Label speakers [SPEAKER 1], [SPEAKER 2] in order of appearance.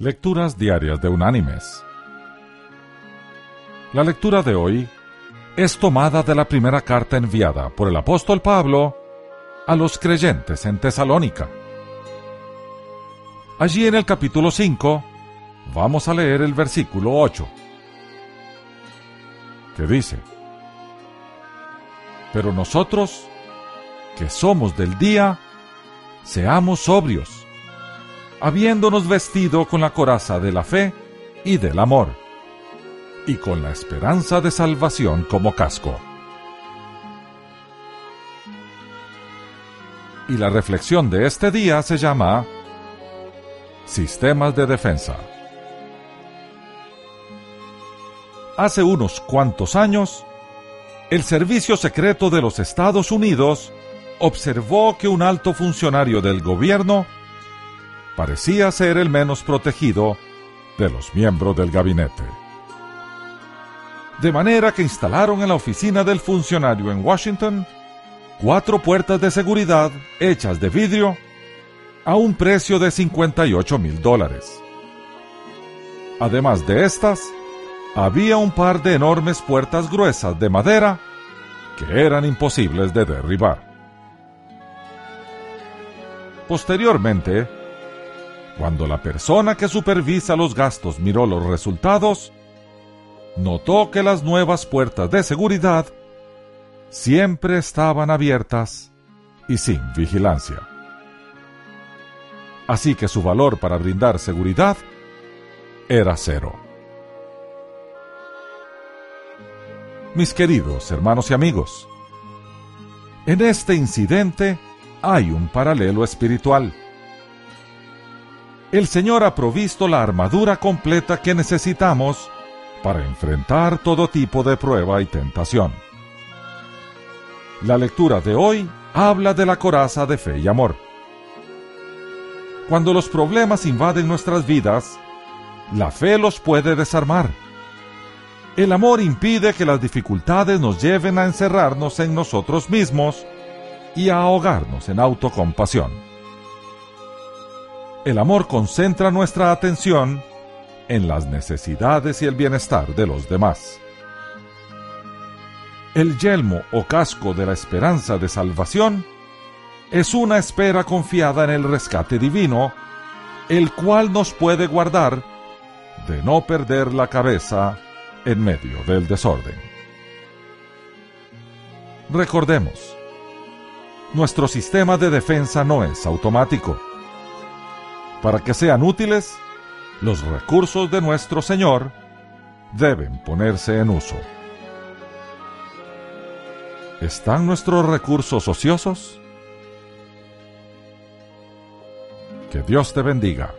[SPEAKER 1] Lecturas Diarias de Unánimes. La lectura de hoy es tomada de la primera carta enviada por el apóstol Pablo a los creyentes en Tesalónica. Allí en el capítulo 5 vamos a leer el versículo 8, que dice, Pero nosotros, que somos del día, seamos sobrios habiéndonos vestido con la coraza de la fe y del amor, y con la esperanza de salvación como casco. Y la reflexión de este día se llama Sistemas de Defensa. Hace unos cuantos años, el Servicio Secreto de los Estados Unidos observó que un alto funcionario del gobierno parecía ser el menos protegido de los miembros del gabinete. De manera que instalaron en la oficina del funcionario en Washington cuatro puertas de seguridad hechas de vidrio a un precio de 58 mil dólares. Además de estas, había un par de enormes puertas gruesas de madera que eran imposibles de derribar. Posteriormente, cuando la persona que supervisa los gastos miró los resultados, notó que las nuevas puertas de seguridad siempre estaban abiertas y sin vigilancia. Así que su valor para brindar seguridad era cero. Mis queridos hermanos y amigos, en este incidente hay un paralelo espiritual el Señor ha provisto la armadura completa que necesitamos para enfrentar todo tipo de prueba y tentación. La lectura de hoy habla de la coraza de fe y amor. Cuando los problemas invaden nuestras vidas, la fe los puede desarmar. El amor impide que las dificultades nos lleven a encerrarnos en nosotros mismos y a ahogarnos en autocompasión el amor concentra nuestra atención en las necesidades y el bienestar de los demás. El yelmo o casco de la esperanza de salvación es una espera confiada en el rescate divino, el cual nos puede guardar de no perder la cabeza en medio del desorden. Recordemos, nuestro sistema de defensa no es automático para que sean útiles, los recursos de nuestro Señor deben ponerse en uso. ¿Están nuestros recursos ociosos? Que Dios te bendiga.